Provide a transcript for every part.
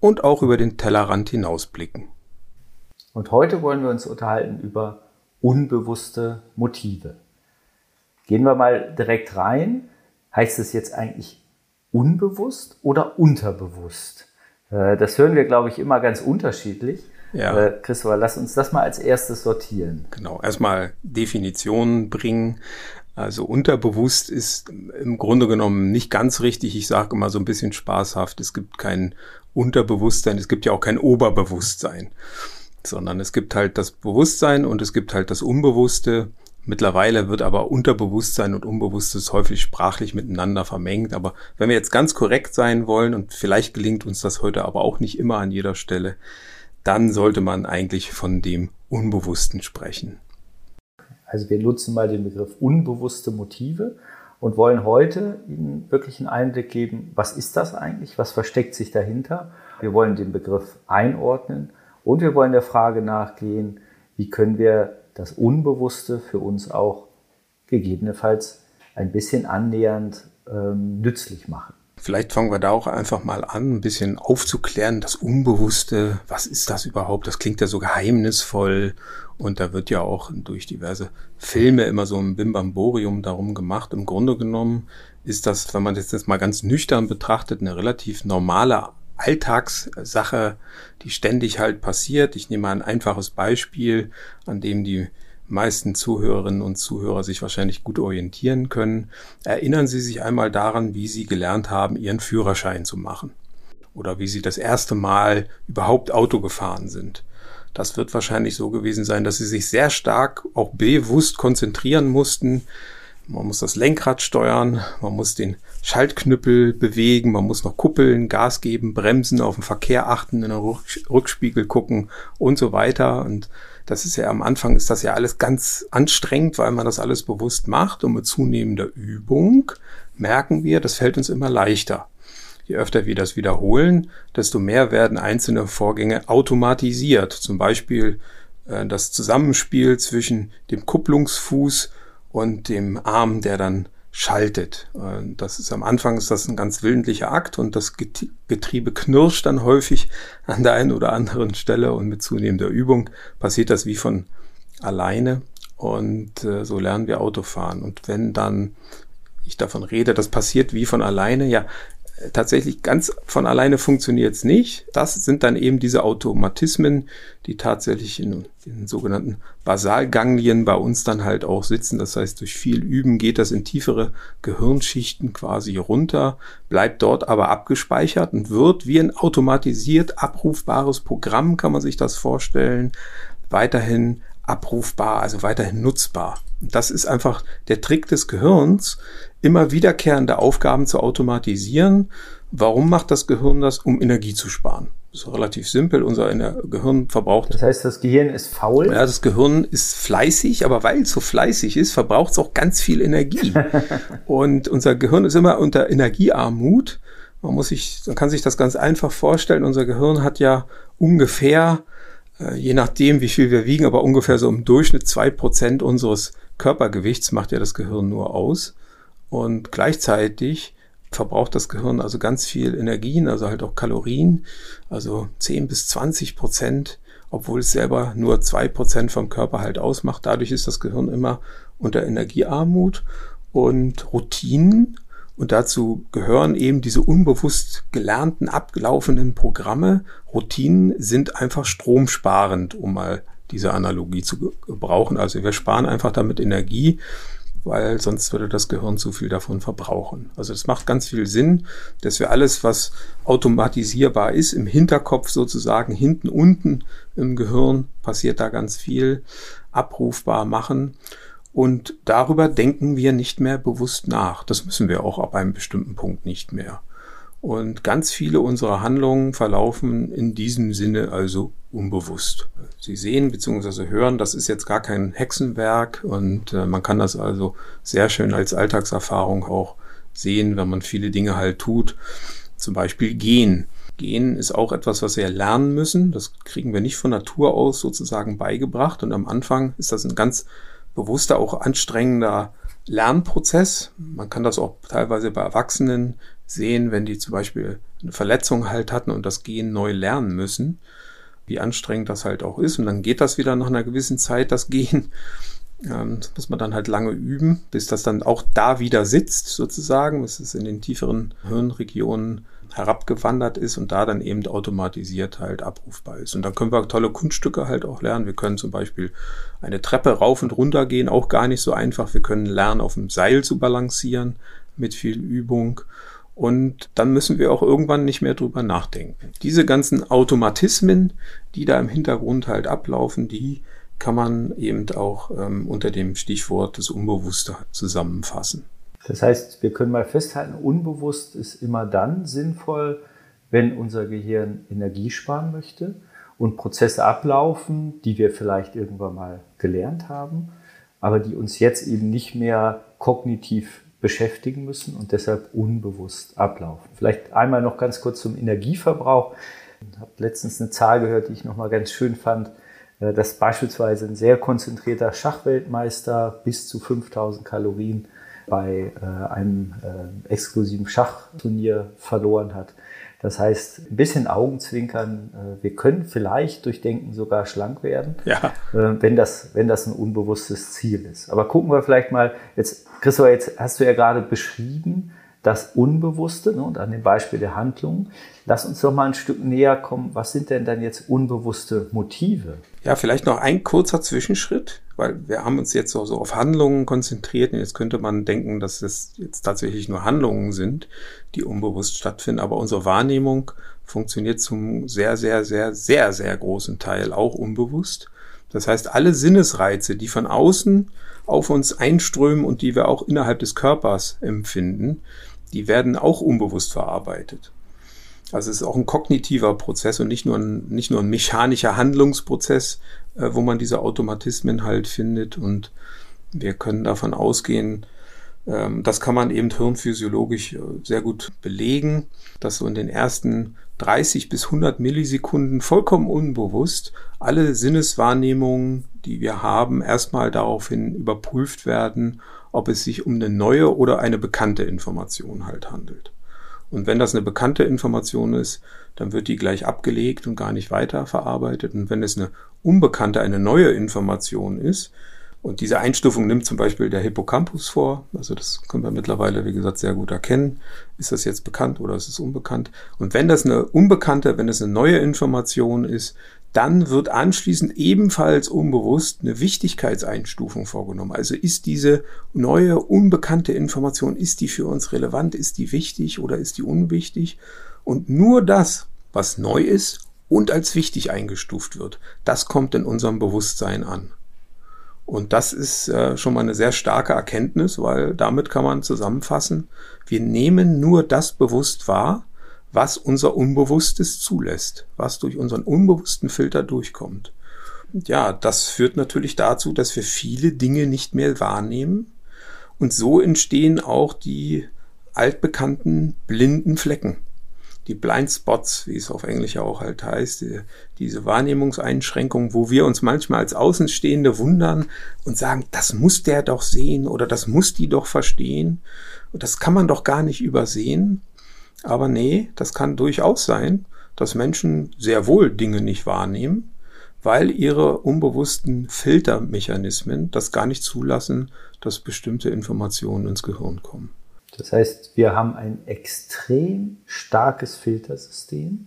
und auch über den Tellerrand hinausblicken. Und heute wollen wir uns unterhalten über unbewusste Motive. Gehen wir mal direkt rein. Heißt es jetzt eigentlich unbewusst oder unterbewusst? Äh, das hören wir, glaube ich, immer ganz unterschiedlich. Ja. Äh, Christopher, lass uns das mal als erstes sortieren. Genau, erstmal Definitionen bringen. Also unterbewusst ist im Grunde genommen nicht ganz richtig. Ich sage immer so ein bisschen spaßhaft, es gibt kein Unterbewusstsein, es gibt ja auch kein Oberbewusstsein, sondern es gibt halt das Bewusstsein und es gibt halt das Unbewusste. Mittlerweile wird aber Unterbewusstsein und Unbewusstes häufig sprachlich miteinander vermengt. Aber wenn wir jetzt ganz korrekt sein wollen, und vielleicht gelingt uns das heute aber auch nicht immer an jeder Stelle, dann sollte man eigentlich von dem Unbewussten sprechen. Also wir nutzen mal den Begriff unbewusste Motive und wollen heute Ihnen wirklich einen Einblick geben, was ist das eigentlich, was versteckt sich dahinter. Wir wollen den Begriff einordnen und wir wollen der Frage nachgehen, wie können wir das Unbewusste für uns auch gegebenenfalls ein bisschen annähernd ähm, nützlich machen. Vielleicht fangen wir da auch einfach mal an, ein bisschen aufzuklären, das Unbewusste, was ist das überhaupt? Das klingt ja so geheimnisvoll und da wird ja auch durch diverse Filme immer so ein Bimbamborium darum gemacht. Im Grunde genommen ist das, wenn man das jetzt mal ganz nüchtern betrachtet, eine relativ normale Alltagssache, die ständig halt passiert. Ich nehme mal ein einfaches Beispiel, an dem die meisten Zuhörerinnen und Zuhörer sich wahrscheinlich gut orientieren können. Erinnern Sie sich einmal daran, wie Sie gelernt haben, Ihren Führerschein zu machen. Oder wie Sie das erste Mal überhaupt Auto gefahren sind. Das wird wahrscheinlich so gewesen sein, dass Sie sich sehr stark auch bewusst konzentrieren mussten. Man muss das Lenkrad steuern, man muss den Schaltknüppel bewegen, man muss noch kuppeln, Gas geben, bremsen, auf den Verkehr achten, in den Rückspiegel gucken und so weiter. Und das ist ja am Anfang ist das ja alles ganz anstrengend, weil man das alles bewusst macht und mit zunehmender Übung merken wir, das fällt uns immer leichter. Je öfter wir das wiederholen, desto mehr werden einzelne Vorgänge automatisiert. Zum Beispiel äh, das Zusammenspiel zwischen dem Kupplungsfuß und dem Arm, der dann schaltet. Das ist am Anfang ist das ein ganz willentlicher Akt und das Getriebe knirscht dann häufig an der einen oder anderen Stelle und mit zunehmender Übung passiert das wie von alleine und äh, so lernen wir Autofahren. Und wenn dann ich davon rede, das passiert wie von alleine, ja, tatsächlich ganz von alleine funktioniert es nicht. Das sind dann eben diese Automatismen, die tatsächlich in den sogenannten Basalganglien bei uns dann halt auch sitzen. Das heißt, durch viel Üben geht das in tiefere Gehirnschichten quasi runter, bleibt dort aber abgespeichert und wird wie ein automatisiert abrufbares Programm, kann man sich das vorstellen, weiterhin abrufbar, also weiterhin nutzbar. Das ist einfach der Trick des Gehirns, immer wiederkehrende Aufgaben zu automatisieren. Warum macht das Gehirn das? Um Energie zu sparen. Das ist relativ simpel. Unser Gehirn verbraucht. Das heißt, das Gehirn ist faul? Ja, das Gehirn ist fleißig, aber weil es so fleißig ist, verbraucht es auch ganz viel Energie. Und unser Gehirn ist immer unter Energiearmut. Man muss sich, man kann sich das ganz einfach vorstellen. Unser Gehirn hat ja ungefähr, äh, je nachdem, wie viel wir wiegen, aber ungefähr so im Durchschnitt zwei Prozent unseres Körpergewichts macht ja das Gehirn nur aus. Und gleichzeitig verbraucht das Gehirn also ganz viel Energien, also halt auch Kalorien, also 10 bis 20 Prozent, obwohl es selber nur zwei Prozent vom Körper halt ausmacht. Dadurch ist das Gehirn immer unter Energiearmut und Routinen. Und dazu gehören eben diese unbewusst gelernten, abgelaufenen Programme. Routinen sind einfach stromsparend, um mal diese Analogie zu gebrauchen. Also wir sparen einfach damit Energie weil sonst würde das Gehirn zu viel davon verbrauchen. Also es macht ganz viel Sinn, dass wir alles, was automatisierbar ist, im Hinterkopf sozusagen, hinten unten im Gehirn passiert da ganz viel, abrufbar machen. Und darüber denken wir nicht mehr bewusst nach. Das müssen wir auch ab einem bestimmten Punkt nicht mehr. Und ganz viele unserer Handlungen verlaufen in diesem Sinne also unbewusst. Sie sehen bzw. hören, das ist jetzt gar kein Hexenwerk und äh, man kann das also sehr schön als Alltagserfahrung auch sehen, wenn man viele Dinge halt tut. Zum Beispiel gehen. Gehen ist auch etwas, was wir lernen müssen. Das kriegen wir nicht von Natur aus sozusagen beigebracht. Und am Anfang ist das ein ganz bewusster, auch anstrengender Lernprozess. Man kann das auch teilweise bei Erwachsenen sehen, wenn die zum Beispiel eine Verletzung halt hatten und das Gehen neu lernen müssen, wie anstrengend das halt auch ist. Und dann geht das wieder nach einer gewissen Zeit, das Gehen. Ähm, das muss man dann halt lange üben, bis das dann auch da wieder sitzt, sozusagen, bis es in den tieferen Hirnregionen herabgewandert ist und da dann eben automatisiert halt abrufbar ist. Und dann können wir tolle Kunststücke halt auch lernen. Wir können zum Beispiel eine Treppe rauf und runter gehen, auch gar nicht so einfach. Wir können lernen, auf dem Seil zu balancieren mit viel Übung. Und dann müssen wir auch irgendwann nicht mehr drüber nachdenken. Diese ganzen Automatismen, die da im Hintergrund halt ablaufen, die kann man eben auch ähm, unter dem Stichwort des Unbewusste zusammenfassen. Das heißt, wir können mal festhalten, unbewusst ist immer dann sinnvoll, wenn unser Gehirn Energie sparen möchte und Prozesse ablaufen, die wir vielleicht irgendwann mal gelernt haben, aber die uns jetzt eben nicht mehr kognitiv beschäftigen müssen und deshalb unbewusst ablaufen. Vielleicht einmal noch ganz kurz zum Energieverbrauch. Ich habe letztens eine Zahl gehört, die ich nochmal ganz schön fand, äh, dass beispielsweise ein sehr konzentrierter Schachweltmeister bis zu 5000 Kalorien bei äh, einem äh, exklusiven Schachturnier verloren hat. Das heißt, ein bisschen Augenzwinkern. Äh, wir können vielleicht durch Denken sogar schlank werden, ja. Wenn, das, wenn das ein unbewusstes Ziel ist. Aber gucken wir vielleicht mal, jetzt, Christopher, jetzt hast du ja gerade beschrieben, das Unbewusste ne, und an dem Beispiel der Handlung. Lass uns doch mal ein Stück näher kommen. Was sind denn dann jetzt unbewusste Motive? Ja, vielleicht noch ein kurzer Zwischenschritt, weil wir haben uns jetzt so, so auf Handlungen konzentriert und jetzt könnte man denken, dass es jetzt tatsächlich nur Handlungen sind, die unbewusst stattfinden, aber unsere Wahrnehmung funktioniert zum sehr, sehr, sehr, sehr, sehr großen Teil auch unbewusst. Das heißt, alle Sinnesreize, die von außen auf uns einströmen und die wir auch innerhalb des Körpers empfinden, die werden auch unbewusst verarbeitet. Also es ist auch ein kognitiver Prozess und nicht nur ein, nicht nur ein mechanischer Handlungsprozess, äh, wo man diese Automatismen halt findet. Und wir können davon ausgehen, ähm, das kann man eben hirnphysiologisch äh, sehr gut belegen, dass so in den ersten 30 bis 100 Millisekunden vollkommen unbewusst alle Sinneswahrnehmungen, die wir haben, erstmal daraufhin überprüft werden, ob es sich um eine neue oder eine bekannte Information halt handelt. Und wenn das eine bekannte Information ist, dann wird die gleich abgelegt und gar nicht weiter verarbeitet. Und wenn es eine unbekannte, eine neue Information ist, und diese Einstufung nimmt zum Beispiel der Hippocampus vor. Also das können wir mittlerweile, wie gesagt, sehr gut erkennen. Ist das jetzt bekannt oder ist es unbekannt? Und wenn das eine unbekannte, wenn es eine neue Information ist, dann wird anschließend ebenfalls unbewusst eine Wichtigkeitseinstufung vorgenommen. Also ist diese neue, unbekannte Information, ist die für uns relevant, ist die wichtig oder ist die unwichtig? Und nur das, was neu ist und als wichtig eingestuft wird, das kommt in unserem Bewusstsein an. Und das ist äh, schon mal eine sehr starke Erkenntnis, weil damit kann man zusammenfassen, wir nehmen nur das bewusst wahr, was unser Unbewusstes zulässt, was durch unseren unbewussten Filter durchkommt. Und ja, das führt natürlich dazu, dass wir viele Dinge nicht mehr wahrnehmen. Und so entstehen auch die altbekannten blinden Flecken die Blind Spots, wie es auf Englisch auch halt heißt, die, diese Wahrnehmungseinschränkung, wo wir uns manchmal als Außenstehende wundern und sagen, das muss der doch sehen oder das muss die doch verstehen. Und das kann man doch gar nicht übersehen. Aber nee, das kann durchaus sein, dass Menschen sehr wohl Dinge nicht wahrnehmen, weil ihre unbewussten Filtermechanismen das gar nicht zulassen, dass bestimmte Informationen ins Gehirn kommen. Das heißt, wir haben ein extrem starkes Filtersystem.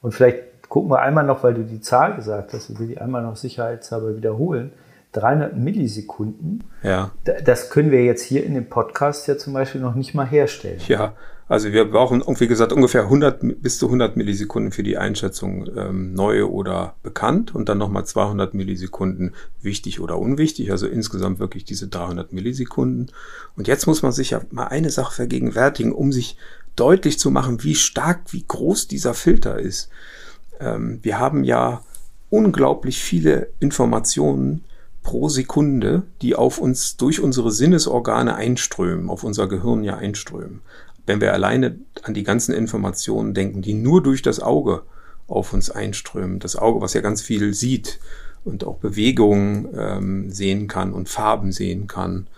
Und vielleicht gucken wir einmal noch, weil du die Zahl gesagt hast, ich will die einmal noch sicherheitshalber wiederholen. 300 Millisekunden. Ja. Das können wir jetzt hier in dem Podcast ja zum Beispiel noch nicht mal herstellen. Ja, also wir brauchen, wie gesagt, ungefähr 100 bis zu 100 Millisekunden für die Einschätzung ähm, neu oder bekannt und dann nochmal 200 Millisekunden wichtig oder unwichtig. Also insgesamt wirklich diese 300 Millisekunden. Und jetzt muss man sich ja mal eine Sache vergegenwärtigen, um sich deutlich zu machen, wie stark, wie groß dieser Filter ist. Ähm, wir haben ja unglaublich viele Informationen pro Sekunde, die auf uns durch unsere Sinnesorgane einströmen, auf unser Gehirn ja einströmen. Wenn wir alleine an die ganzen Informationen denken, die nur durch das Auge auf uns einströmen, das Auge, was ja ganz viel sieht und auch Bewegungen ähm, sehen kann und Farben sehen kann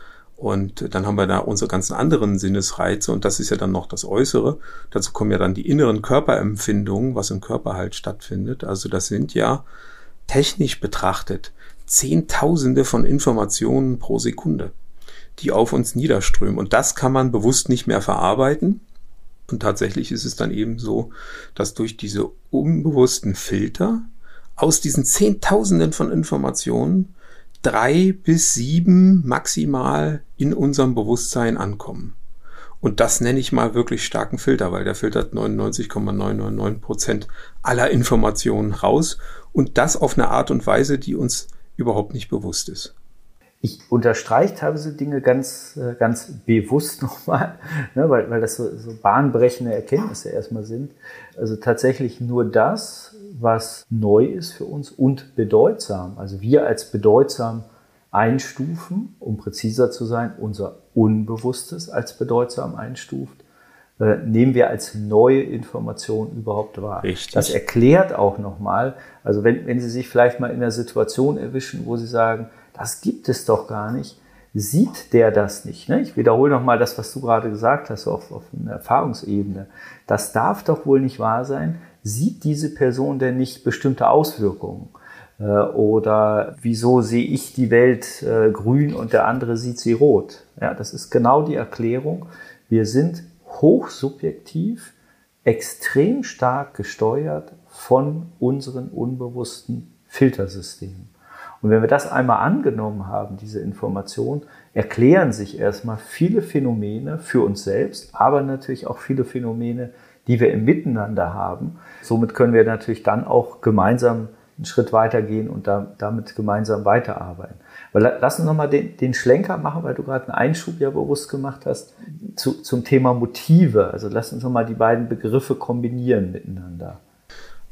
und dann haben wir da unsere ganzen anderen Sinnesreize und das ist ja dann noch das Äußere. Dazu kommen ja dann die inneren Körperempfindungen, was im Körper halt stattfindet. Also das sind ja technisch betrachtet Zehntausende von Informationen pro Sekunde, die auf uns niederströmen. Und das kann man bewusst nicht mehr verarbeiten. Und tatsächlich ist es dann eben so, dass durch diese unbewussten Filter aus diesen Zehntausenden von Informationen drei bis sieben maximal in unserem Bewusstsein ankommen. Und das nenne ich mal wirklich starken Filter, weil der filtert 99,999 Prozent aller Informationen raus und das auf eine Art und Weise, die uns überhaupt nicht bewusst ist. Ich unterstreiche teilweise Dinge ganz, äh, ganz bewusst nochmal, ne, weil, weil das so, so bahnbrechende Erkenntnisse erstmal sind. Also tatsächlich nur das, was neu ist für uns und bedeutsam. Also wir als bedeutsam einstufen, um präziser zu sein, unser Unbewusstes als bedeutsam einstuft, äh, nehmen wir als neue Information überhaupt wahr. Richtig. Das erklärt auch nochmal, also wenn, wenn Sie sich vielleicht mal in einer Situation erwischen, wo Sie sagen, das gibt es doch gar nicht, sieht der das nicht. Ne? Ich wiederhole nochmal das, was du gerade gesagt hast, auf, auf einer Erfahrungsebene. Das darf doch wohl nicht wahr sein. Sieht diese Person denn nicht bestimmte Auswirkungen? Äh, oder wieso sehe ich die Welt äh, grün und der andere sieht sie rot? Ja, das ist genau die Erklärung. Wir sind hochsubjektiv, extrem stark gesteuert von unseren unbewussten Filtersystemen. Und wenn wir das einmal angenommen haben, diese Information, erklären sich erstmal viele Phänomene für uns selbst, aber natürlich auch viele Phänomene, die wir im Miteinander haben. Somit können wir natürlich dann auch gemeinsam einen Schritt weitergehen und da, damit gemeinsam weiterarbeiten. Aber lass uns nochmal den, den Schlenker machen, weil du gerade einen Einschub ja bewusst gemacht hast, zu, zum Thema Motive. Also lass uns nochmal die beiden Begriffe kombinieren miteinander.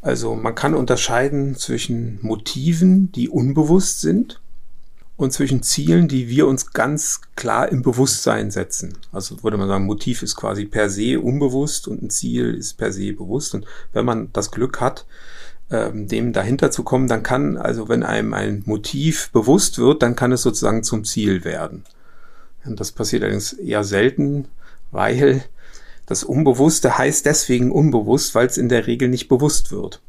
Also man kann unterscheiden zwischen Motiven, die unbewusst sind, und zwischen Zielen, die wir uns ganz klar im Bewusstsein setzen. Also würde man sagen, Motiv ist quasi per se unbewusst und ein Ziel ist per se bewusst. Und wenn man das Glück hat, ähm, dem dahinter zu kommen, dann kann, also wenn einem ein Motiv bewusst wird, dann kann es sozusagen zum Ziel werden. Und das passiert allerdings eher selten, weil das Unbewusste heißt deswegen unbewusst, weil es in der Regel nicht bewusst wird.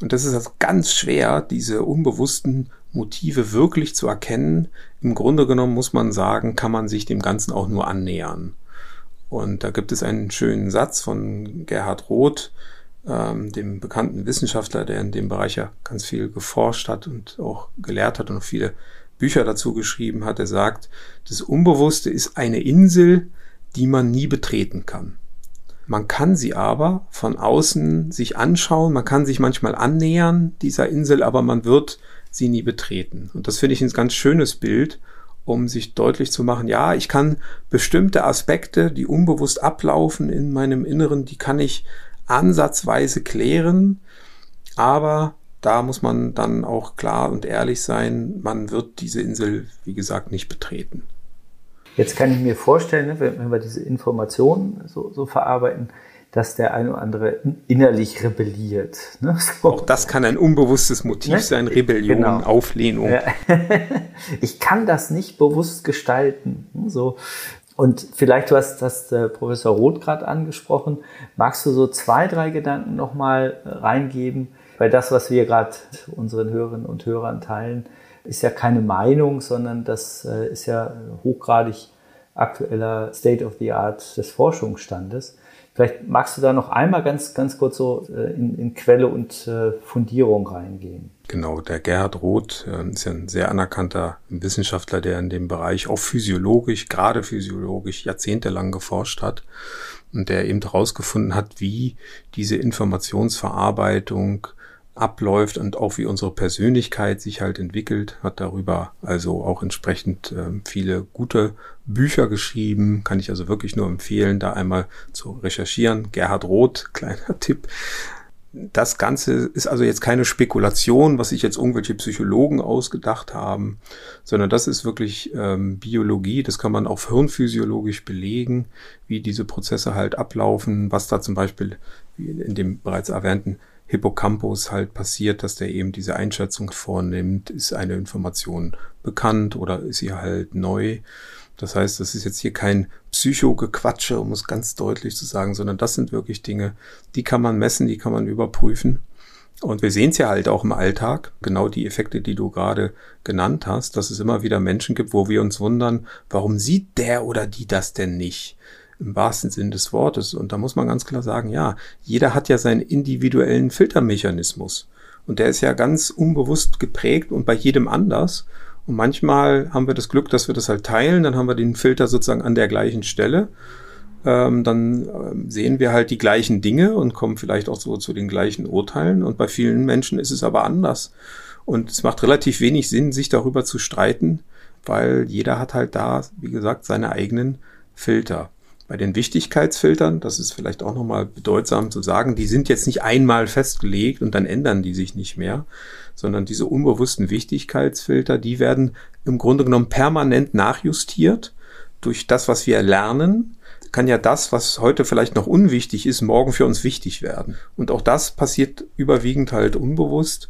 Und das ist also ganz schwer, diese unbewussten Motive wirklich zu erkennen. Im Grunde genommen muss man sagen, kann man sich dem Ganzen auch nur annähern. Und da gibt es einen schönen Satz von Gerhard Roth, ähm, dem bekannten Wissenschaftler, der in dem Bereich ja ganz viel geforscht hat und auch gelehrt hat und viele Bücher dazu geschrieben hat. Er sagt, das Unbewusste ist eine Insel, die man nie betreten kann. Man kann sie aber von außen sich anschauen, man kann sich manchmal annähern dieser Insel, aber man wird sie nie betreten. Und das finde ich ein ganz schönes Bild, um sich deutlich zu machen, ja, ich kann bestimmte Aspekte, die unbewusst ablaufen in meinem Inneren, die kann ich ansatzweise klären, aber da muss man dann auch klar und ehrlich sein, man wird diese Insel, wie gesagt, nicht betreten. Jetzt kann ich mir vorstellen, ne, wenn wir diese Informationen so, so verarbeiten, dass der eine oder andere innerlich rebelliert. Ne? So. Auch das kann ein unbewusstes Motiv ne? sein, Rebellion, genau. Auflehnung. Ja. ich kann das nicht bewusst gestalten. Ne? So. Und vielleicht, du hast das äh, Professor Roth gerade angesprochen, magst du so zwei, drei Gedanken nochmal äh, reingeben? Weil das, was wir gerade unseren Hörerinnen und Hörern teilen, ist ja keine Meinung, sondern das äh, ist ja hochgradig aktueller State of the Art des Forschungsstandes. Vielleicht magst du da noch einmal ganz, ganz kurz so äh, in, in Quelle und äh, Fundierung reingehen. Genau, der Gerhard Roth ist ja ein sehr anerkannter Wissenschaftler, der in dem Bereich auch physiologisch, gerade physiologisch jahrzehntelang geforscht hat und der eben herausgefunden hat, wie diese Informationsverarbeitung abläuft und auch wie unsere Persönlichkeit sich halt entwickelt, hat darüber also auch entsprechend äh, viele gute Bücher geschrieben, kann ich also wirklich nur empfehlen, da einmal zu recherchieren. Gerhard Roth, kleiner Tipp. Das Ganze ist also jetzt keine Spekulation, was sich jetzt irgendwelche Psychologen ausgedacht haben, sondern das ist wirklich ähm, Biologie. Das kann man auch hirnphysiologisch belegen, wie diese Prozesse halt ablaufen, was da zum Beispiel in dem bereits erwähnten Hippocampus halt passiert, dass der eben diese Einschätzung vornimmt, ist eine Information bekannt oder ist sie halt neu. Das heißt, das ist jetzt hier kein Psychogequatsche, um es ganz deutlich zu sagen, sondern das sind wirklich Dinge, die kann man messen, die kann man überprüfen. Und wir sehen es ja halt auch im Alltag, genau die Effekte, die du gerade genannt hast, dass es immer wieder Menschen gibt, wo wir uns wundern, warum sieht der oder die das denn nicht? Im wahrsten Sinn des Wortes. Und da muss man ganz klar sagen, ja, jeder hat ja seinen individuellen Filtermechanismus. Und der ist ja ganz unbewusst geprägt und bei jedem anders. Und manchmal haben wir das Glück, dass wir das halt teilen, dann haben wir den Filter sozusagen an der gleichen Stelle. Ähm, dann ähm, sehen wir halt die gleichen Dinge und kommen vielleicht auch so zu den gleichen Urteilen. Und bei vielen Menschen ist es aber anders. Und es macht relativ wenig Sinn, sich darüber zu streiten, weil jeder hat halt da, wie gesagt, seine eigenen Filter. Bei den Wichtigkeitsfiltern, das ist vielleicht auch nochmal bedeutsam zu sagen, die sind jetzt nicht einmal festgelegt und dann ändern die sich nicht mehr, sondern diese unbewussten Wichtigkeitsfilter, die werden im Grunde genommen permanent nachjustiert durch das, was wir lernen, kann ja das, was heute vielleicht noch unwichtig ist, morgen für uns wichtig werden. Und auch das passiert überwiegend halt unbewusst.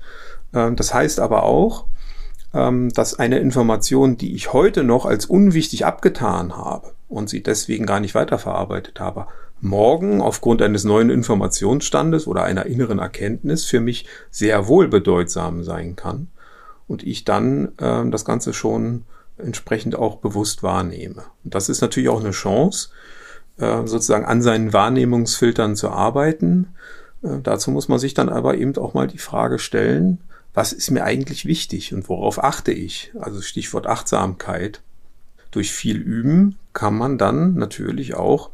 Ähm, das heißt aber auch, ähm, dass eine Information, die ich heute noch als unwichtig abgetan habe und sie deswegen gar nicht weiterverarbeitet habe, morgen aufgrund eines neuen Informationsstandes oder einer inneren Erkenntnis für mich sehr wohl bedeutsam sein kann und ich dann äh, das Ganze schon entsprechend auch bewusst wahrnehme. Und das ist natürlich auch eine Chance, äh, sozusagen an seinen Wahrnehmungsfiltern zu arbeiten. Äh, dazu muss man sich dann aber eben auch mal die Frage stellen, was ist mir eigentlich wichtig und worauf achte ich? Also Stichwort Achtsamkeit. Durch viel Üben kann man dann natürlich auch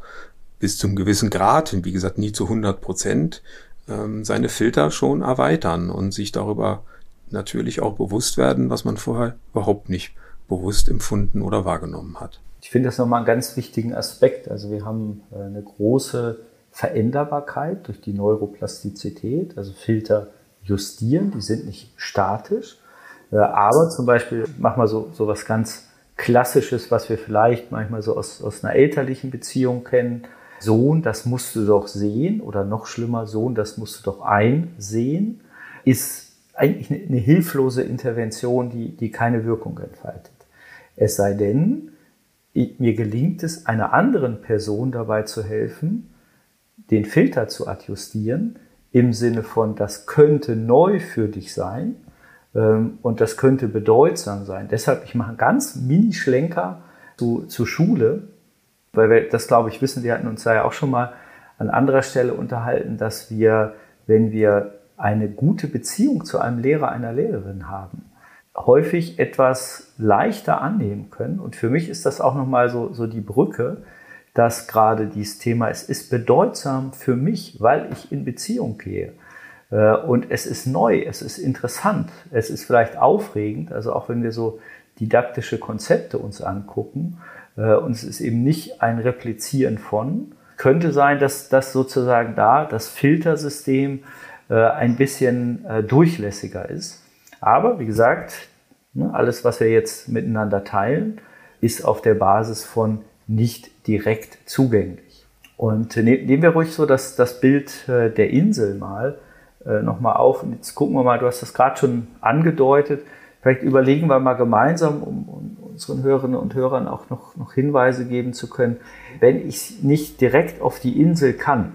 bis zum gewissen Grad, wie gesagt nie zu 100 Prozent, ähm, seine Filter schon erweitern und sich darüber natürlich auch bewusst werden, was man vorher überhaupt nicht bewusst empfunden oder wahrgenommen hat. Ich finde das nochmal einen ganz wichtigen Aspekt. Also wir haben äh, eine große Veränderbarkeit durch die Neuroplastizität, also Filter justieren, die sind nicht statisch. Äh, aber zum Beispiel, mach mal so, so was ganz Klassisches, was wir vielleicht manchmal so aus, aus einer elterlichen Beziehung kennen. Sohn, das musst du doch sehen oder noch schlimmer, Sohn, das musst du doch einsehen, ist eigentlich eine, hilflose Intervention, die, die keine Wirkung entfaltet. Es sei denn, mir gelingt es, einer anderen Person dabei zu helfen, den Filter zu adjustieren, im Sinne von, das könnte neu für dich sein und das könnte bedeutsam sein. Deshalb, ich mache einen ganz Mini-Schlenker zu, zu Schule, weil wir das, glaube ich, wissen, wir hatten uns da ja auch schon mal an anderer Stelle unterhalten, dass wir, wenn wir eine gute Beziehung zu einem Lehrer, einer Lehrerin haben, häufig etwas leichter annehmen können. Und für mich ist das auch nochmal so, so die Brücke, dass gerade dieses Thema, es ist bedeutsam für mich, weil ich in Beziehung gehe. Äh, und es ist neu, es ist interessant, es ist vielleicht aufregend, also auch wenn wir so didaktische Konzepte uns angucken, äh, und es ist eben nicht ein Replizieren von, könnte sein, dass das sozusagen da das Filtersystem äh, ein bisschen durchlässiger ist. Aber wie gesagt, ne, alles, was wir jetzt miteinander teilen, ist auf der Basis von nicht direkt zugänglich. Und ne, nehmen wir ruhig so das, das Bild der Insel mal äh, nochmal auf. Und jetzt gucken wir mal, du hast das gerade schon angedeutet. Vielleicht überlegen wir mal gemeinsam, um, unseren Hörerinnen und Hörern auch noch, noch Hinweise geben zu können. Wenn ich nicht direkt auf die Insel kann,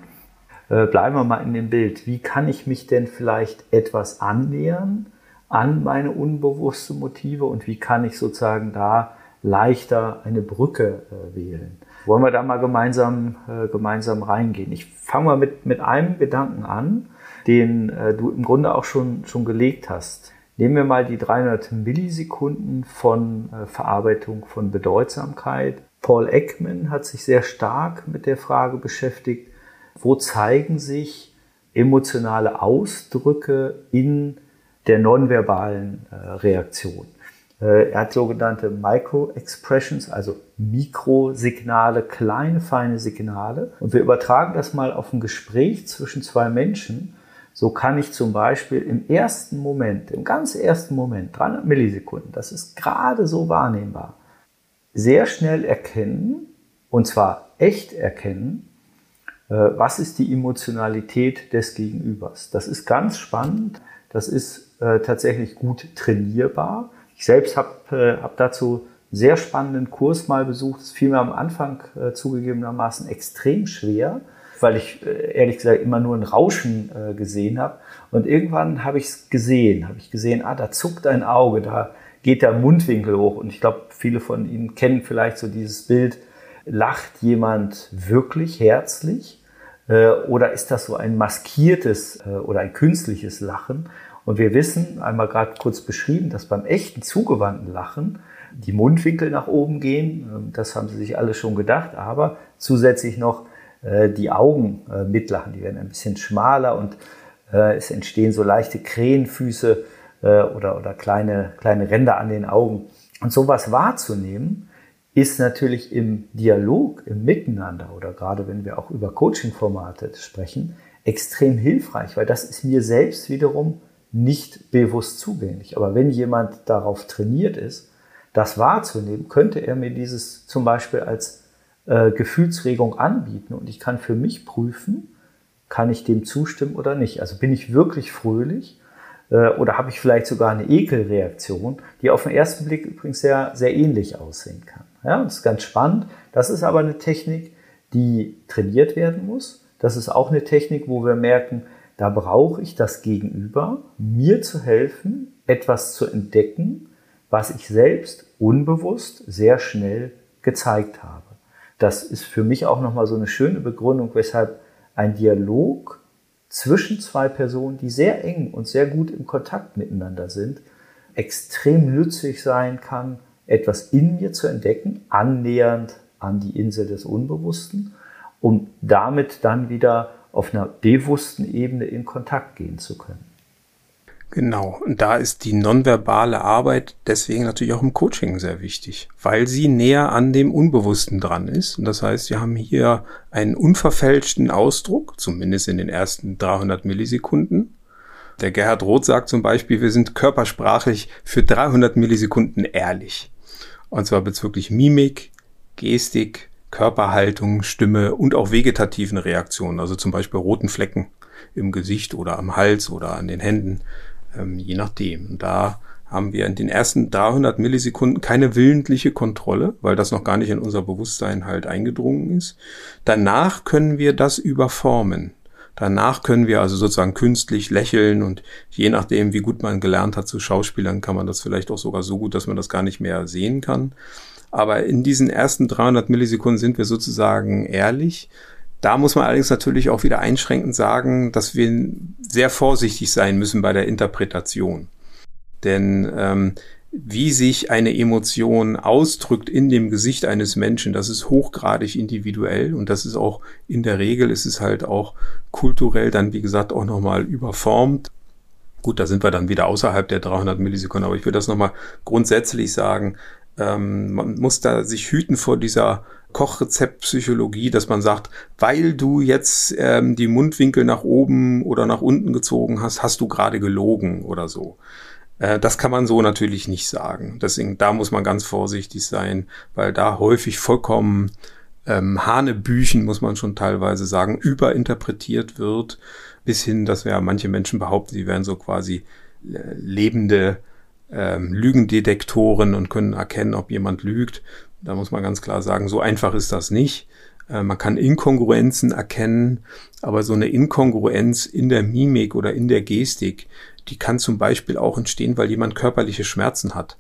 äh, bleiben wir mal in dem Bild. Wie kann ich mich denn vielleicht etwas annähern an meine unbewussten Motive und wie kann ich sozusagen da leichter eine Brücke äh, wählen. Wollen wir da mal gemeinsam, äh, gemeinsam reingehen? Ich fange mal mit, mit einem Gedanken an, den äh, du im Grunde auch schon, schon gelegt hast. Nehmen wir mal die 300 Millisekunden von äh, Verarbeitung von Bedeutsamkeit. Paul Ekman hat sich sehr stark mit der Frage beschäftigt, wo zeigen sich emotionale Ausdrücke in der nonverbalen äh, Reaktion. Äh, er hat sogenannte Micro-Expressions, also Mikrosignale, kleine, feine Signale. Und wir übertragen das mal auf ein Gespräch zwischen zwei Menschen. So kann ich zum Beispiel im ersten Moment, im ganz ersten Moment, 300 Millisekunden, das ist gerade so wahrnehmbar, sehr schnell erkennen, und zwar echt erkennen, äh, was ist die Emotionalität des Gegenübers. Das ist ganz spannend, das ist äh, tatsächlich gut trainierbar. Ich selbst habe äh, hab dazu einen sehr spannenden Kurs mal besucht. Das fiel mir am Anfang zugegebenermaßen extrem schwer, weil ich äh, ehrlich gesagt immer nur ein Rauschen äh, gesehen habe. Und irgendwann habe ich es gesehen, habe ich gesehen, ah, da zuckt ein Auge, da geht der Mundwinkel hoch. Und ich glaube, viele von Ihnen kennen vielleicht so dieses Bild, lacht jemand wirklich herzlich? Äh, oder ist das so ein maskiertes äh, oder ein künstliches Lachen? Und wir wissen, einmal gerade kurz beschrieben, dass beim echten zugewandten Lachen die Mundwinkel nach oben gehen. Ähm, das haben Sie sich alle schon gedacht. Aber zusätzlich noch die Augen äh, mitlachen. Die werden ein bisschen schmaler und äh, es entstehen so leichte Krähenfüße oder, oder kleine, kleine Ränder an den Augen. Und sowas wahrzunehmen, ist natürlich im Dialog, im Miteinander oder gerade wenn wir auch über Coaching-Formate sprechen, extrem hilfreich, weil das ist mir selbst wiederum nicht bewusst zugänglich. Aber wenn jemand darauf trainiert ist, das wahrzunehmen, könnte er mir dieses zum Beispiel als äh, Gefühlsregung anbieten und ich kann für mich prüfen, kann ich dem zustimmen oder nicht. Also bin ich wirklich fröhlich äh, oder habe ich vielleicht sogar eine Ekelreaktion, die auf den ersten Blick übrigens sehr, sehr ähnlich aussehen kann. Ja, das ist ganz spannend. Das ist aber eine Technik, die trainiert werden muss. Das ist auch eine Technik, wo wir merken, da brauche ich das Gegenüber, mir zu helfen, etwas zu entdecken, was ich selbst unbewusst sehr schnell gezeigt habe. Das ist für mich auch nochmal so eine schöne Begründung, weshalb ein Dialog zwischen zwei Personen, die sehr eng und sehr gut im Kontakt miteinander sind, extrem nützlich sein kann, etwas in mir zu entdecken, annähernd an die Insel des Unbewussten, um damit dann wieder auf einer bewussten Ebene in Kontakt gehen zu können. Genau, und da ist die nonverbale Arbeit deswegen natürlich auch im Coaching sehr wichtig, weil sie näher an dem Unbewussten dran ist. Und das heißt, wir haben hier einen unverfälschten Ausdruck, zumindest in den ersten 300 Millisekunden. Der Gerhard Roth sagt zum Beispiel, wir sind körpersprachlich für 300 Millisekunden ehrlich. Und zwar bezüglich Mimik, Gestik, Körperhaltung, Stimme und auch vegetativen Reaktionen, also zum Beispiel roten Flecken im Gesicht oder am Hals oder an den Händen, ähm, je nachdem. Da haben wir in den ersten 300 Millisekunden keine willentliche Kontrolle, weil das noch gar nicht in unser Bewusstsein halt eingedrungen ist. Danach können wir das überformen. Danach können wir also sozusagen künstlich lächeln und je nachdem, wie gut man gelernt hat zu Schauspielern, kann man das vielleicht auch sogar so gut, dass man das gar nicht mehr sehen kann. Aber in diesen ersten 300 Millisekunden sind wir sozusagen ehrlich. Da muss man allerdings natürlich auch wieder einschränkend sagen, dass wir sehr vorsichtig sein müssen bei der Interpretation. Denn ähm, wie sich eine Emotion ausdrückt in dem Gesicht eines Menschen, das ist hochgradig individuell und das ist auch in der Regel, ist es halt auch kulturell dann, wie gesagt, auch nochmal überformt. Gut, da sind wir dann wieder außerhalb der 300 Millisekunden, aber ich will das nochmal grundsätzlich sagen, ähm, man muss da sich hüten vor dieser Kochrezeptpsychologie, dass man sagt, weil du jetzt ähm, die Mundwinkel nach oben oder nach unten gezogen hast, hast du gerade gelogen oder so. Äh, das kann man so natürlich nicht sagen. Deswegen, da muss man ganz vorsichtig sein, weil da häufig vollkommen ähm, Hanebüchen, muss man schon teilweise sagen, überinterpretiert wird, bis hin, dass ja manche Menschen behaupten, sie wären so quasi äh, lebende ähm, Lügendetektoren und können erkennen, ob jemand lügt. Da muss man ganz klar sagen, so einfach ist das nicht. Äh, man kann Inkongruenzen erkennen, aber so eine Inkongruenz in der Mimik oder in der Gestik, die kann zum Beispiel auch entstehen, weil jemand körperliche Schmerzen hat.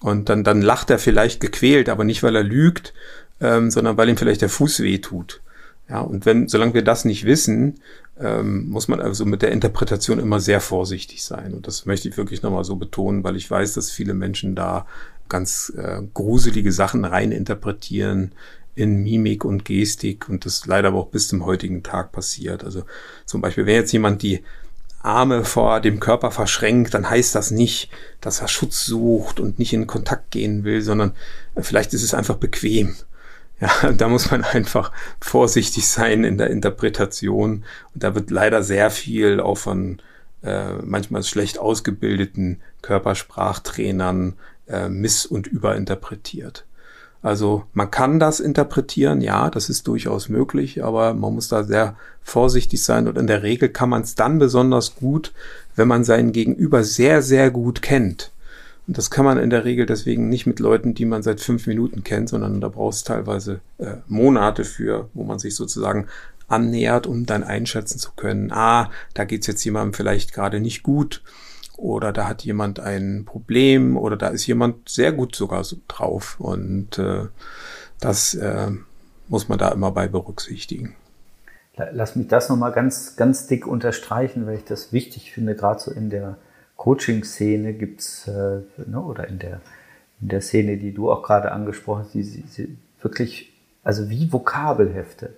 Und dann, dann lacht er vielleicht gequält, aber nicht, weil er lügt, ähm, sondern weil ihm vielleicht der Fuß weh tut. Ja, und wenn, solange wir das nicht wissen, ähm, muss man also mit der Interpretation immer sehr vorsichtig sein. Und das möchte ich wirklich nochmal so betonen, weil ich weiß, dass viele Menschen da ganz äh, gruselige Sachen rein interpretieren in Mimik und Gestik und das leider aber auch bis zum heutigen Tag passiert. Also zum Beispiel, wenn jetzt jemand die Arme vor dem Körper verschränkt, dann heißt das nicht, dass er Schutz sucht und nicht in Kontakt gehen will, sondern vielleicht ist es einfach bequem. Ja, da muss man einfach vorsichtig sein in der Interpretation. Und da wird leider sehr viel auch von äh, manchmal schlecht ausgebildeten Körpersprachtrainern äh, miss- und überinterpretiert. Also man kann das interpretieren, ja, das ist durchaus möglich, aber man muss da sehr vorsichtig sein und in der Regel kann man es dann besonders gut, wenn man seinen Gegenüber sehr, sehr gut kennt. Und das kann man in der Regel deswegen nicht mit Leuten, die man seit fünf Minuten kennt, sondern da braucht es teilweise äh, Monate für, wo man sich sozusagen annähert, um dann einschätzen zu können, ah, da geht's jetzt jemandem vielleicht gerade nicht gut oder da hat jemand ein Problem oder da ist jemand sehr gut sogar so drauf und äh, das äh, muss man da immer bei berücksichtigen. Lass mich das nochmal ganz, ganz dick unterstreichen, weil ich das wichtig finde, gerade so in der Coaching-Szene gibt's äh, ne, oder in der, in der Szene, die du auch gerade angesprochen hast, die, die wirklich, also wie Vokabelhefte.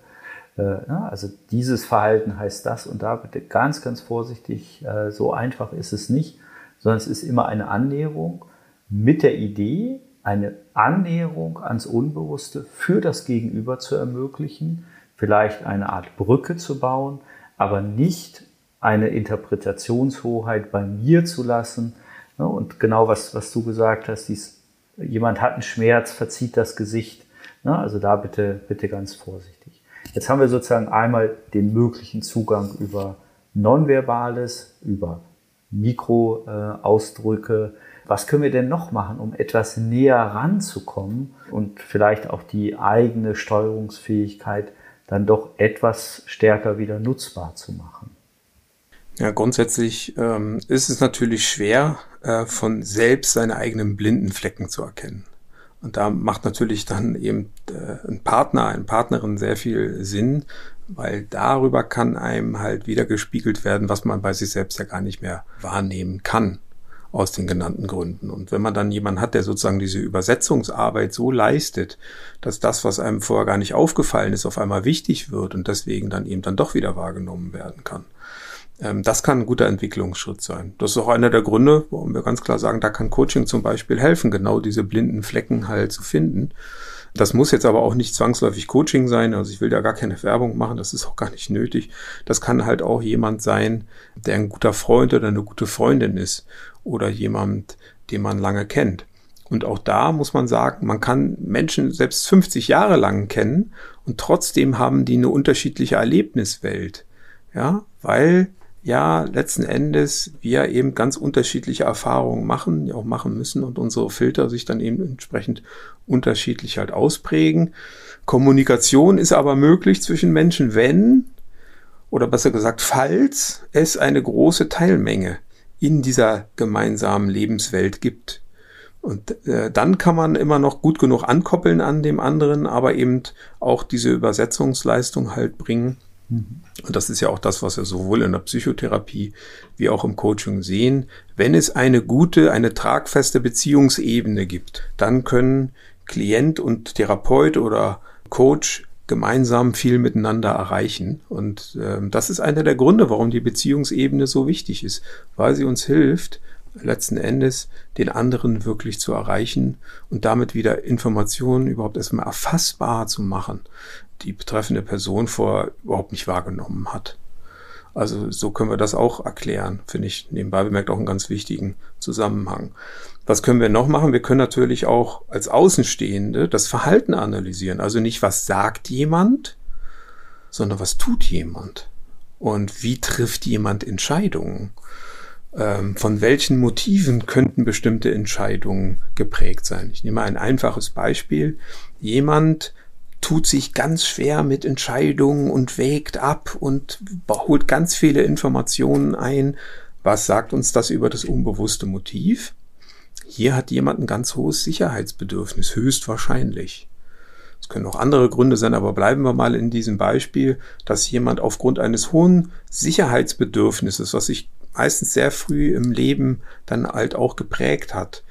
Äh, ne, also dieses Verhalten heißt das und da bitte ganz, ganz vorsichtig, äh, so einfach ist es nicht, sondern es ist immer eine Annäherung mit der Idee, eine Annäherung ans Unbewusste für das Gegenüber zu ermöglichen, vielleicht eine Art Brücke zu bauen, aber nicht eine Interpretationshoheit bei mir zu lassen. Ne, und genau was, was du gesagt hast, dies, jemand hat einen Schmerz, verzieht das Gesicht. Ne, also da bitte, bitte ganz vorsichtig. Jetzt haben wir sozusagen einmal den möglichen Zugang über Nonverbales, über Mikroausdrücke. Was können wir denn noch machen, um etwas näher ranzukommen und vielleicht auch die eigene Steuerungsfähigkeit dann doch etwas stärker wieder nutzbar zu machen? Ja, grundsätzlich ähm, ist es natürlich schwer, äh, von selbst seine eigenen blinden Flecken zu erkennen. Und da macht natürlich dann eben äh, ein Partner, eine Partnerin sehr viel Sinn, weil darüber kann einem halt wieder gespiegelt werden, was man bei sich selbst ja gar nicht mehr wahrnehmen kann aus den genannten Gründen. Und wenn man dann jemanden hat, der sozusagen diese Übersetzungsarbeit so leistet, dass das, was einem vorher gar nicht aufgefallen ist, auf einmal wichtig wird und deswegen dann eben dann doch wieder wahrgenommen werden kann, das kann ein guter Entwicklungsschritt sein. Das ist auch einer der Gründe, warum wir ganz klar sagen, da kann Coaching zum Beispiel helfen, genau diese blinden Flecken halt zu finden. Das muss jetzt aber auch nicht zwangsläufig Coaching sein. Also ich will da gar keine Werbung machen. Das ist auch gar nicht nötig. Das kann halt auch jemand sein, der ein guter Freund oder eine gute Freundin ist oder jemand, den man lange kennt. Und auch da muss man sagen, man kann Menschen selbst 50 Jahre lang kennen und trotzdem haben die eine unterschiedliche Erlebniswelt. Ja, weil ja letzten Endes wir eben ganz unterschiedliche Erfahrungen machen, auch machen müssen und unsere Filter sich dann eben entsprechend unterschiedlich halt ausprägen. Kommunikation ist aber möglich zwischen Menschen, wenn oder besser gesagt, falls es eine große Teilmenge in dieser gemeinsamen Lebenswelt gibt. Und äh, dann kann man immer noch gut genug ankoppeln an dem anderen, aber eben auch diese Übersetzungsleistung halt bringen, und das ist ja auch das, was wir sowohl in der Psychotherapie wie auch im Coaching sehen. Wenn es eine gute, eine tragfeste Beziehungsebene gibt, dann können Klient und Therapeut oder Coach gemeinsam viel miteinander erreichen. Und äh, das ist einer der Gründe, warum die Beziehungsebene so wichtig ist, weil sie uns hilft, letzten Endes den anderen wirklich zu erreichen und damit wieder Informationen überhaupt erstmal erfassbar zu machen, die betreffende Person vorher überhaupt nicht wahrgenommen hat. Also so können wir das auch erklären, finde ich nebenbei bemerkt auch einen ganz wichtigen Zusammenhang. Was können wir noch machen? Wir können natürlich auch als Außenstehende das Verhalten analysieren. Also nicht, was sagt jemand, sondern was tut jemand? Und wie trifft jemand Entscheidungen? Ähm, von welchen Motiven könnten bestimmte Entscheidungen geprägt sein? Ich nehme ein einfaches Beispiel. Jemand tut sich ganz schwer mit Entscheidungen und wägt ab und holt ganz viele Informationen ein. Was sagt uns das über das unbewusste Motiv? Hier hat jemand ein ganz hohes Sicherheitsbedürfnis, höchstwahrscheinlich. Es können auch andere Gründe sein, aber bleiben wir mal in diesem Beispiel, dass jemand aufgrund eines hohen Sicherheitsbedürfnisses, was sich meistens sehr früh im Leben dann halt auch geprägt hat,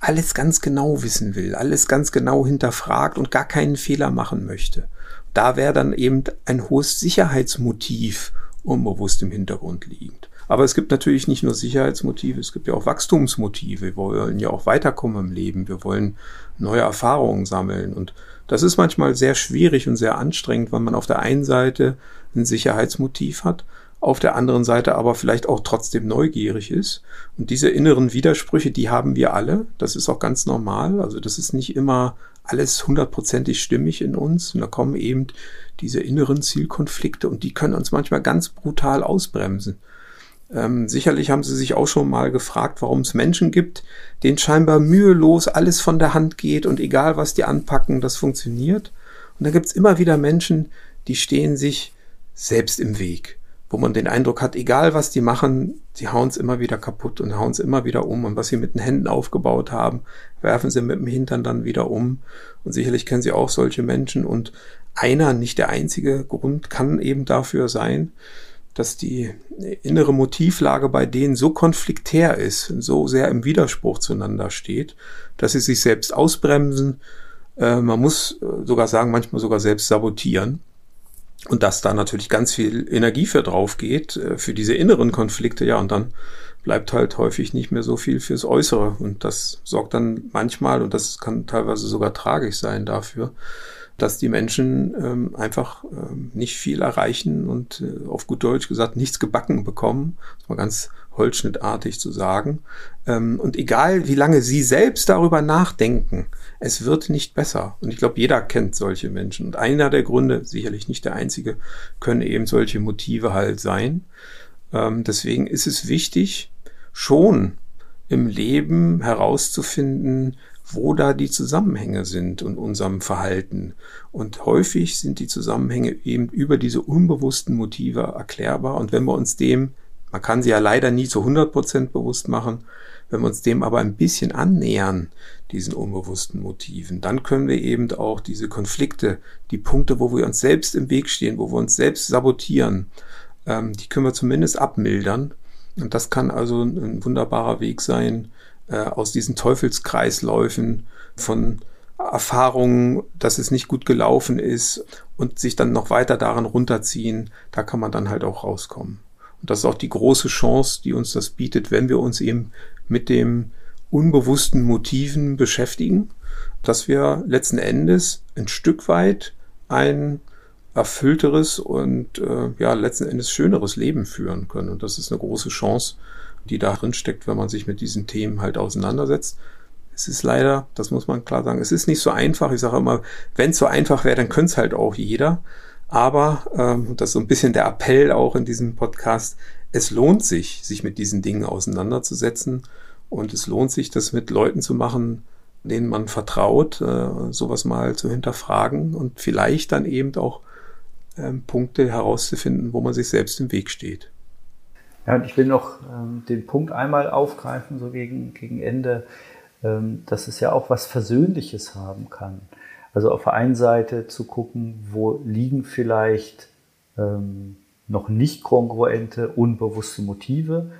alles ganz genau wissen will, alles ganz genau hinterfragt und gar keinen Fehler machen möchte. Da wäre dann eben ein hohes Sicherheitsmotiv unbewusst im Hintergrund liegend. Aber es gibt natürlich nicht nur Sicherheitsmotive, es gibt ja auch Wachstumsmotive. Wir wollen ja auch weiterkommen im Leben. Wir wollen neue Erfahrungen sammeln. Und das ist manchmal sehr schwierig und sehr anstrengend, weil man auf der einen Seite ein Sicherheitsmotiv hat auf der anderen Seite aber vielleicht auch trotzdem neugierig ist. Und diese inneren Widersprüche, die haben wir alle. Das ist auch ganz normal. Also das ist nicht immer alles hundertprozentig stimmig in uns. Und da kommen eben diese inneren Zielkonflikte und die können uns manchmal ganz brutal ausbremsen. Ähm, sicherlich haben Sie sich auch schon mal gefragt, warum es Menschen gibt, denen scheinbar mühelos alles von der Hand geht und egal was die anpacken, das funktioniert. Und dann gibt es immer wieder Menschen, die stehen sich selbst im Weg wo man den Eindruck hat, egal was die machen, sie hauen es immer wieder kaputt und hauen es immer wieder um. Und was sie mit den Händen aufgebaut haben, werfen sie mit dem Hintern dann wieder um. Und sicherlich kennen sie auch solche Menschen. Und einer, nicht der einzige Grund kann eben dafür sein, dass die innere Motivlage bei denen so konfliktär ist so sehr im Widerspruch zueinander steht, dass sie sich selbst ausbremsen. Äh, man muss sogar sagen, manchmal sogar selbst sabotieren und dass da natürlich ganz viel Energie für drauf geht, äh, für diese inneren Konflikte, ja, und dann bleibt halt häufig nicht mehr so viel fürs Äußere. Und das sorgt dann manchmal, und das kann teilweise sogar tragisch sein dafür, dass die Menschen ähm, einfach ähm, nicht viel erreichen und äh, auf gut Deutsch gesagt nichts gebacken bekommen. Das mal ganz holzschnittartig zu sagen. Ähm, und egal, wie lange sie selbst darüber nachdenken, es wird nicht besser. Und ich glaube, jeder kennt solche Menschen. Und einer der Gründe, sicherlich nicht der einzige, können eben solche Motive halt sein. Ähm, deswegen ist es wichtig, schon im Leben herauszufinden, wo da die Zusammenhänge sind in unserem Verhalten. Und häufig sind die Zusammenhänge eben über diese unbewussten Motive erklärbar. Und wenn wir uns dem, man kann sie ja leider nie zu 100 Prozent bewusst machen, wenn wir uns dem aber ein bisschen annähern, diesen unbewussten Motiven, dann können wir eben auch diese Konflikte, die Punkte, wo wir uns selbst im Weg stehen, wo wir uns selbst sabotieren, ähm, die können wir zumindest abmildern. Und das kann also ein wunderbarer Weg sein, äh, aus diesen Teufelskreisläufen von Erfahrungen, dass es nicht gut gelaufen ist und sich dann noch weiter daran runterziehen, da kann man dann halt auch rauskommen. Und das ist auch die große Chance, die uns das bietet, wenn wir uns eben mit dem unbewussten Motiven beschäftigen, dass wir letzten Endes ein Stück weit ein erfüllteres und äh, ja letzten Endes schöneres Leben führen können. Und das ist eine große Chance, die da drin steckt, wenn man sich mit diesen Themen halt auseinandersetzt. Es ist leider, das muss man klar sagen, es ist nicht so einfach. Ich sage immer, wenn es so einfach wäre, dann könnte es halt auch jeder. Aber, ähm, das ist so ein bisschen der Appell auch in diesem Podcast, es lohnt sich, sich mit diesen Dingen auseinanderzusetzen. Und es lohnt sich, das mit Leuten zu machen, denen man vertraut, äh, sowas mal zu hinterfragen und vielleicht dann eben auch ähm, Punkte herauszufinden, wo man sich selbst im Weg steht. Ja, und ich will noch ähm, den Punkt einmal aufgreifen, so gegen, gegen Ende, ähm, dass es ja auch was Versöhnliches haben kann. Also auf der einen Seite zu gucken, wo liegen vielleicht ähm, noch nicht kongruente, unbewusste Motive,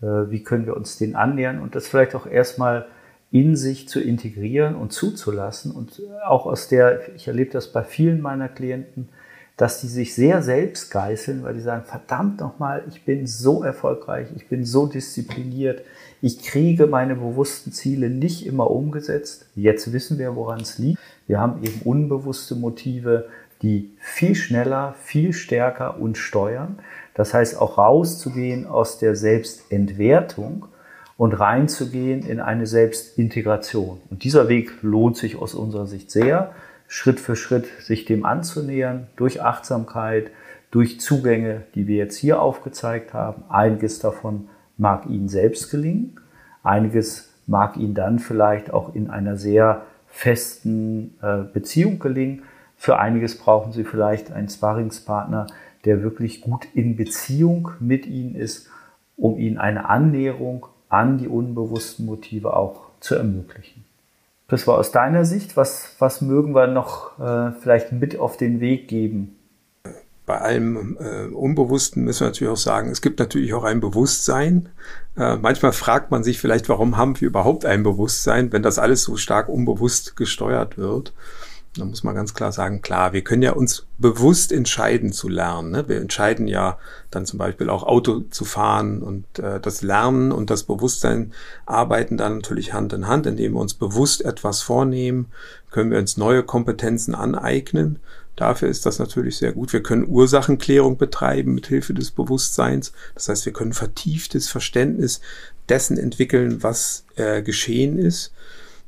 äh, wie können wir uns denen annähern und das vielleicht auch erstmal in sich zu integrieren und zuzulassen. Und auch aus der, ich erlebe das bei vielen meiner Klienten, dass die sich sehr selbst geißeln, weil die sagen, verdammt nochmal, ich bin so erfolgreich, ich bin so diszipliniert, ich kriege meine bewussten Ziele nicht immer umgesetzt. Jetzt wissen wir, woran es liegt. Wir haben eben unbewusste Motive, die viel schneller, viel stärker uns steuern. Das heißt, auch rauszugehen aus der Selbstentwertung und reinzugehen in eine Selbstintegration. Und dieser Weg lohnt sich aus unserer Sicht sehr. Schritt für Schritt sich dem anzunähern, durch Achtsamkeit, durch Zugänge, die wir jetzt hier aufgezeigt haben. Einiges davon mag Ihnen selbst gelingen, einiges mag Ihnen dann vielleicht auch in einer sehr festen äh, Beziehung gelingen. Für einiges brauchen Sie vielleicht einen Sparringspartner, der wirklich gut in Beziehung mit Ihnen ist, um Ihnen eine Annäherung an die unbewussten Motive auch zu ermöglichen. Das war aus deiner Sicht. Was, was mögen wir noch äh, vielleicht mit auf den Weg geben? bei allem äh, Unbewussten müssen wir natürlich auch sagen, es gibt natürlich auch ein Bewusstsein. Äh, manchmal fragt man sich vielleicht, warum haben wir überhaupt ein Bewusstsein, wenn das alles so stark unbewusst gesteuert wird. Da muss man ganz klar sagen, klar, wir können ja uns bewusst entscheiden zu lernen. Ne? Wir entscheiden ja dann zum Beispiel auch Auto zu fahren und äh, das Lernen und das Bewusstsein arbeiten dann natürlich Hand in Hand, indem wir uns bewusst etwas vornehmen, können wir uns neue Kompetenzen aneignen. Dafür ist das natürlich sehr gut. Wir können Ursachenklärung betreiben mit Hilfe des Bewusstseins. Das heißt, wir können vertieftes Verständnis dessen entwickeln, was äh, geschehen ist.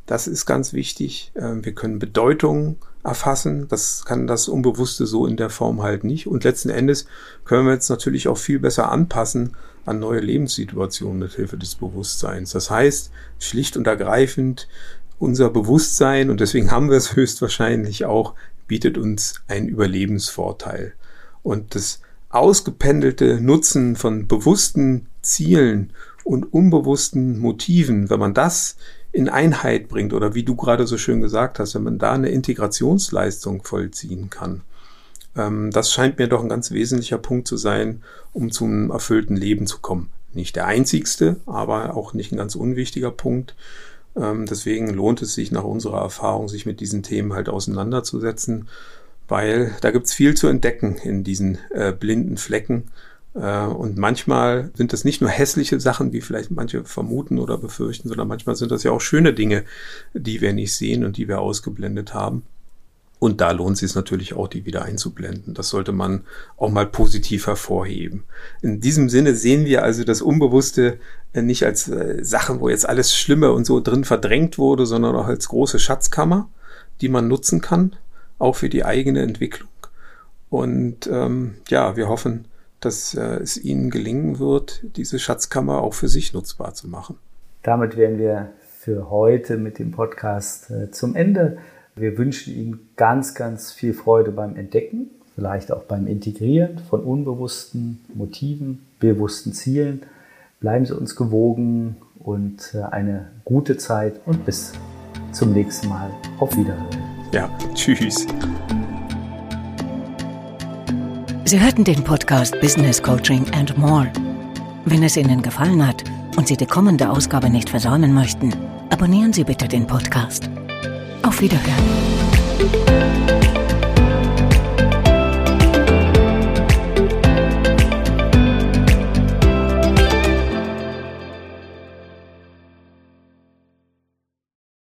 Das ist ganz wichtig. Ähm, wir können Bedeutung erfassen. Das kann das Unbewusste so in der Form halt nicht. Und letzten Endes können wir jetzt natürlich auch viel besser anpassen an neue Lebenssituationen mit Hilfe des Bewusstseins. Das heißt, schlicht und ergreifend, unser Bewusstsein, und deswegen haben wir es höchstwahrscheinlich auch, bietet uns einen Überlebensvorteil. Und das ausgependelte Nutzen von bewussten Zielen und unbewussten Motiven, wenn man das in Einheit bringt oder wie du gerade so schön gesagt hast, wenn man da eine Integrationsleistung vollziehen kann, ähm, das scheint mir doch ein ganz wesentlicher Punkt zu sein, um zum erfüllten Leben zu kommen. Nicht der einzigste, aber auch nicht ein ganz unwichtiger Punkt. Ähm, deswegen lohnt es sich nach unserer Erfahrung, sich mit diesen Themen halt auseinanderzusetzen, weil da gibt's viel zu entdecken in diesen äh, blinden Flecken. Äh, und manchmal sind das nicht nur hässliche Sachen, wie vielleicht manche vermuten oder befürchten, sondern manchmal sind das ja auch schöne Dinge, die wir nicht sehen und die wir ausgeblendet haben. Und da lohnt es sich natürlich auch, die wieder einzublenden. Das sollte man auch mal positiv hervorheben. In diesem Sinne sehen wir also das Unbewusste äh, nicht als äh, Sachen, wo jetzt alles Schlimme und so drin verdrängt wurde, sondern auch als große Schatzkammer, die man nutzen kann, auch für die eigene Entwicklung. Und ähm, ja, wir hoffen, dass äh, es Ihnen gelingen wird, diese Schatzkammer auch für sich nutzbar zu machen. Damit wären wir für heute mit dem Podcast äh, zum Ende. Wir wünschen Ihnen ganz, ganz viel Freude beim Entdecken, vielleicht auch beim Integrieren von unbewussten Motiven, bewussten Zielen. Bleiben Sie uns gewogen und äh, eine gute Zeit und bis zum nächsten Mal. Auf Wiederhören. Ja, tschüss. Sie hörten den Podcast Business Coaching and More. Wenn es Ihnen gefallen hat und Sie die kommende Ausgabe nicht versäumen möchten, abonnieren Sie bitte den Podcast. Auf Wiederhören.